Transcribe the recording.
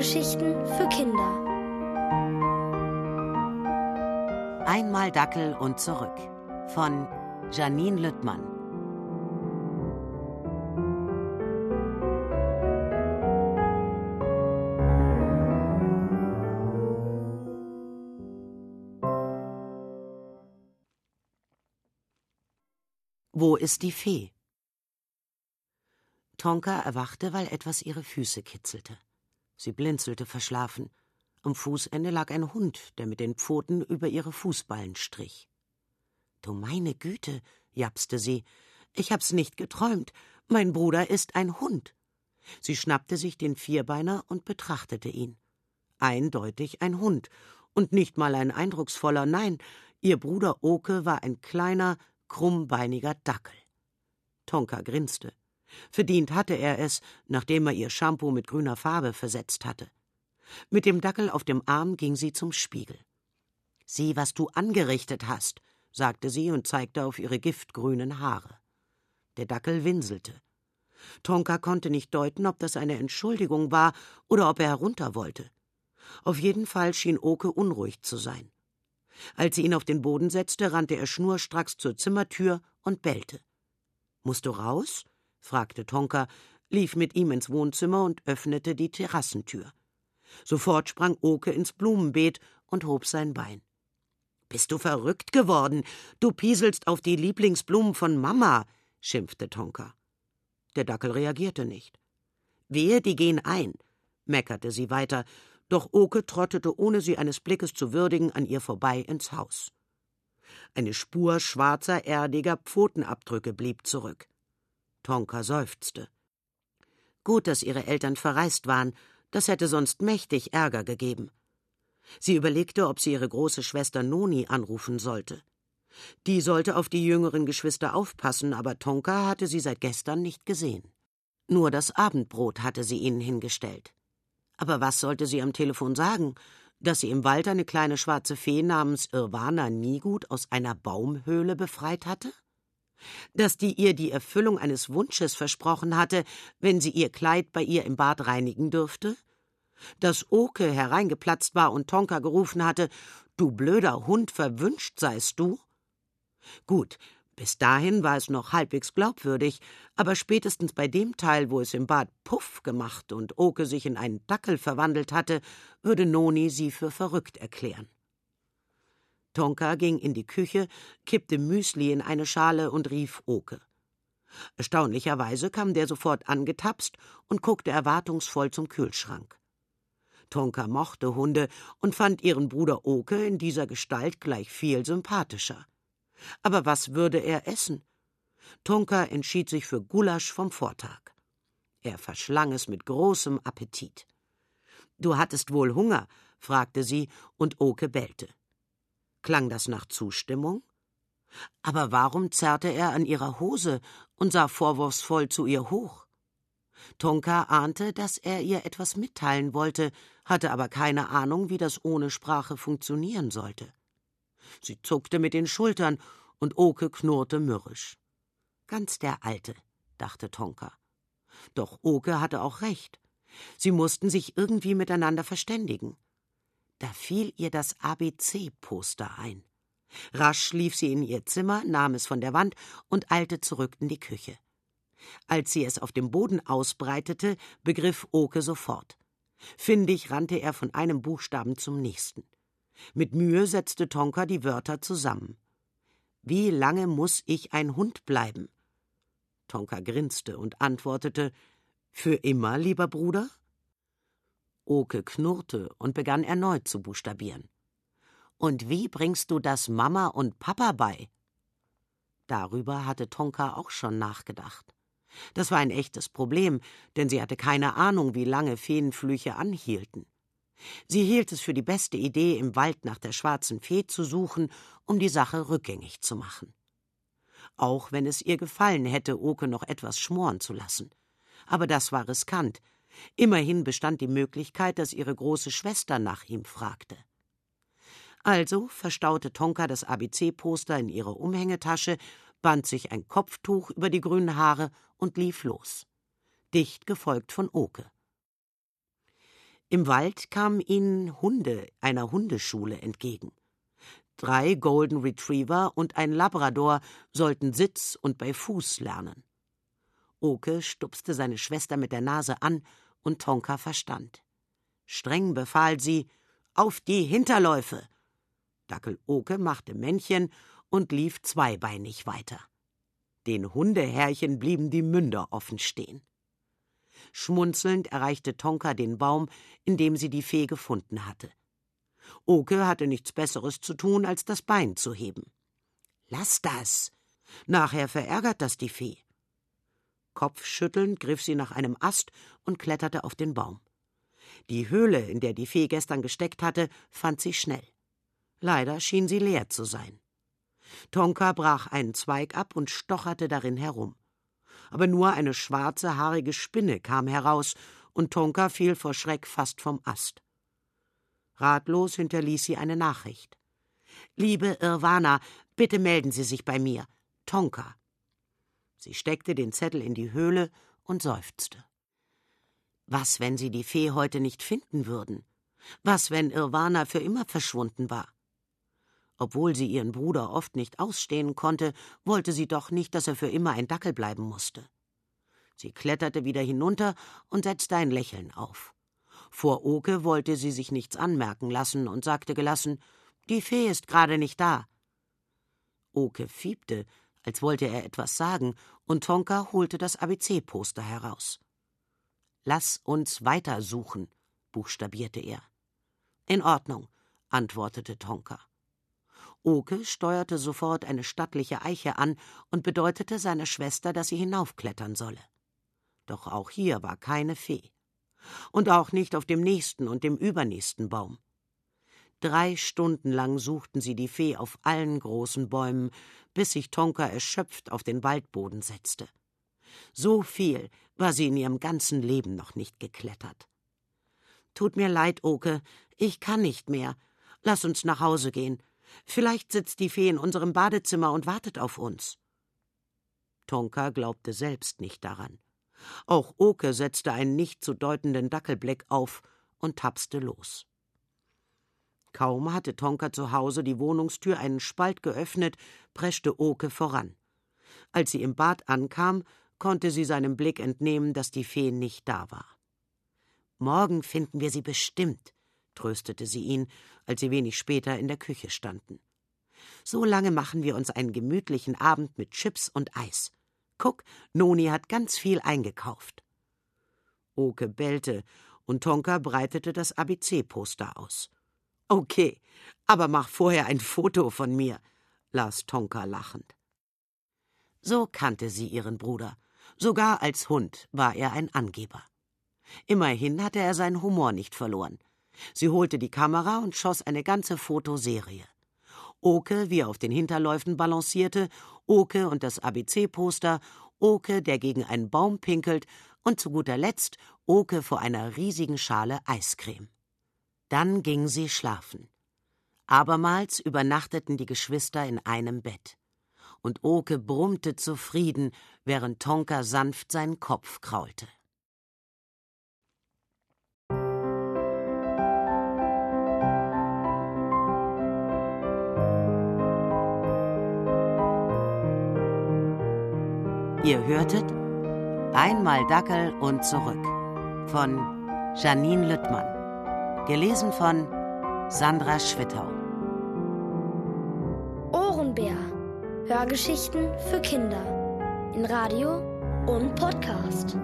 Hörgeschichten für Kinder. Einmal Dackel und zurück von Janine Lüttmann. Wo ist die Fee? Tonka erwachte, weil etwas ihre Füße kitzelte. Sie blinzelte verschlafen. Am Fußende lag ein Hund, der mit den Pfoten über ihre Fußballen strich. Du meine Güte, japste sie. Ich hab's nicht geträumt. Mein Bruder ist ein Hund. Sie schnappte sich den Vierbeiner und betrachtete ihn. Eindeutig ein Hund. Und nicht mal ein eindrucksvoller, nein, ihr Bruder Oke war ein kleiner, krummbeiniger Dackel. Tonka grinste. Verdient hatte er es, nachdem er ihr Shampoo mit grüner Farbe versetzt hatte. Mit dem Dackel auf dem Arm ging sie zum Spiegel. Sieh, was du angerichtet hast, sagte sie und zeigte auf ihre giftgrünen Haare. Der Dackel winselte. Tonka konnte nicht deuten, ob das eine Entschuldigung war oder ob er herunter wollte. Auf jeden Fall schien Oke unruhig zu sein. Als sie ihn auf den Boden setzte, rannte er schnurstracks zur Zimmertür und bellte. Musst du raus? Fragte Tonka, lief mit ihm ins Wohnzimmer und öffnete die Terrassentür. Sofort sprang Oke ins Blumenbeet und hob sein Bein. Bist du verrückt geworden? Du pieselst auf die Lieblingsblumen von Mama, schimpfte Tonka. Der Dackel reagierte nicht. Wehe, die gehen ein, meckerte sie weiter, doch Oke trottete, ohne sie eines Blickes zu würdigen, an ihr vorbei ins Haus. Eine Spur schwarzer, erdiger Pfotenabdrücke blieb zurück. Tonka seufzte. Gut, dass ihre Eltern verreist waren, das hätte sonst mächtig Ärger gegeben. Sie überlegte, ob sie ihre große Schwester Noni anrufen sollte. Die sollte auf die jüngeren Geschwister aufpassen, aber Tonka hatte sie seit gestern nicht gesehen. Nur das Abendbrot hatte sie ihnen hingestellt. Aber was sollte sie am Telefon sagen? Dass sie im Wald eine kleine schwarze Fee namens Irwana Niegut aus einer Baumhöhle befreit hatte? Dass die ihr die Erfüllung eines Wunsches versprochen hatte, wenn sie ihr Kleid bei ihr im Bad reinigen dürfte? Dass Oke hereingeplatzt war und Tonka gerufen hatte, du blöder Hund, verwünscht seist du? Gut, bis dahin war es noch halbwegs glaubwürdig, aber spätestens bei dem Teil, wo es im Bad Puff gemacht und Oke sich in einen Dackel verwandelt hatte, würde Noni sie für verrückt erklären. Tonka ging in die Küche, kippte Müsli in eine Schale und rief Oke. Erstaunlicherweise kam der sofort angetapst und guckte erwartungsvoll zum Kühlschrank. Tonka mochte Hunde und fand ihren Bruder Oke in dieser Gestalt gleich viel sympathischer. Aber was würde er essen? Tonka entschied sich für Gulasch vom Vortag. Er verschlang es mit großem Appetit. Du hattest wohl Hunger? fragte sie, und Oke bellte. Klang das nach Zustimmung? Aber warum zerrte er an ihrer Hose und sah vorwurfsvoll zu ihr hoch? Tonka ahnte, dass er ihr etwas mitteilen wollte, hatte aber keine Ahnung, wie das ohne Sprache funktionieren sollte. Sie zuckte mit den Schultern und Oke knurrte mürrisch. Ganz der Alte, dachte Tonka. Doch Oke hatte auch recht. Sie mussten sich irgendwie miteinander verständigen. Da fiel ihr das ABC-Poster ein. Rasch lief sie in ihr Zimmer, nahm es von der Wand und eilte zurück in die Küche. Als sie es auf dem Boden ausbreitete, begriff Oke sofort. Findig rannte er von einem Buchstaben zum nächsten. Mit Mühe setzte Tonka die Wörter zusammen. Wie lange muss ich ein Hund bleiben? Tonka grinste und antwortete Für immer, lieber Bruder? Oke knurrte und begann erneut zu buchstabieren. Und wie bringst du das Mama und Papa bei? Darüber hatte Tonka auch schon nachgedacht. Das war ein echtes Problem, denn sie hatte keine Ahnung, wie lange Feenflüche anhielten. Sie hielt es für die beste Idee, im Wald nach der schwarzen Fee zu suchen, um die Sache rückgängig zu machen. Auch wenn es ihr gefallen hätte, Oke noch etwas schmoren zu lassen. Aber das war riskant, Immerhin bestand die Möglichkeit, dass ihre große Schwester nach ihm fragte. Also verstaute Tonka das ABC-Poster in ihre Umhängetasche, band sich ein Kopftuch über die grünen Haare und lief los. Dicht gefolgt von Oke. Im Wald kamen ihnen Hunde einer Hundeschule entgegen. Drei Golden Retriever und ein Labrador sollten Sitz und bei Fuß lernen. Oke stupste seine Schwester mit der Nase an und Tonka verstand. Streng befahl sie: Auf die Hinterläufe! Dackel Oke machte Männchen und lief zweibeinig weiter. Den Hundeherrchen blieben die Münder offen stehen. Schmunzelnd erreichte Tonka den Baum, in dem sie die Fee gefunden hatte. Oke hatte nichts Besseres zu tun, als das Bein zu heben. Lass das! Nachher verärgert das die Fee. Kopfschüttelnd griff sie nach einem Ast und kletterte auf den Baum. Die Höhle, in der die Fee gestern gesteckt hatte, fand sie schnell. Leider schien sie leer zu sein. Tonka brach einen Zweig ab und stocherte darin herum. Aber nur eine schwarze, haarige Spinne kam heraus, und Tonka fiel vor Schreck fast vom Ast. Ratlos hinterließ sie eine Nachricht. Liebe Irwana, bitte melden Sie sich bei mir. Tonka. Sie steckte den Zettel in die Höhle und seufzte. Was, wenn sie die Fee heute nicht finden würden? Was, wenn Irwana für immer verschwunden war? Obwohl sie ihren Bruder oft nicht ausstehen konnte, wollte sie doch nicht, dass er für immer ein Dackel bleiben musste. Sie kletterte wieder hinunter und setzte ein Lächeln auf. Vor Oke wollte sie sich nichts anmerken lassen und sagte gelassen: Die Fee ist gerade nicht da. Oke fiebte, als wollte er etwas sagen, und Tonka holte das ABC-Poster heraus. Lass uns weitersuchen, buchstabierte er. In Ordnung, antwortete Tonka. Oke steuerte sofort eine stattliche Eiche an und bedeutete seiner Schwester, dass sie hinaufklettern solle. Doch auch hier war keine Fee und auch nicht auf dem nächsten und dem übernächsten Baum. Drei Stunden lang suchten sie die Fee auf allen großen Bäumen, bis sich Tonka erschöpft auf den Waldboden setzte. So viel war sie in ihrem ganzen Leben noch nicht geklettert. Tut mir leid, Oke, ich kann nicht mehr. Lass uns nach Hause gehen. Vielleicht sitzt die Fee in unserem Badezimmer und wartet auf uns. Tonka glaubte selbst nicht daran. Auch Oke setzte einen nicht zu deutenden Dackelblick auf und tapste los. Kaum hatte Tonka zu Hause die Wohnungstür einen Spalt geöffnet, preschte Oke voran. Als sie im Bad ankam, konnte sie seinem Blick entnehmen, dass die Fee nicht da war. Morgen finden wir sie bestimmt, tröstete sie ihn, als sie wenig später in der Küche standen. So lange machen wir uns einen gemütlichen Abend mit Chips und Eis. Guck, Noni hat ganz viel eingekauft. Oke bellte und Tonka breitete das ABC-Poster aus. Okay, aber mach vorher ein Foto von mir, las Tonka lachend. So kannte sie ihren Bruder. Sogar als Hund war er ein Angeber. Immerhin hatte er seinen Humor nicht verloren. Sie holte die Kamera und schoss eine ganze Fotoserie. Oke, wie er auf den Hinterläufen balancierte, Oke und das ABC-Poster, Oke, der gegen einen Baum pinkelt und zu guter Letzt Oke vor einer riesigen Schale Eiscreme. Dann ging sie schlafen. Abermals übernachteten die Geschwister in einem Bett. Und Oke brummte zufrieden, während Tonka sanft seinen Kopf kraulte. Ihr hörtet Einmal Dackel und zurück von Janine Lüttmann. Gelesen von Sandra Schwittau. Ohrenbär. Hörgeschichten für Kinder. In Radio und Podcast.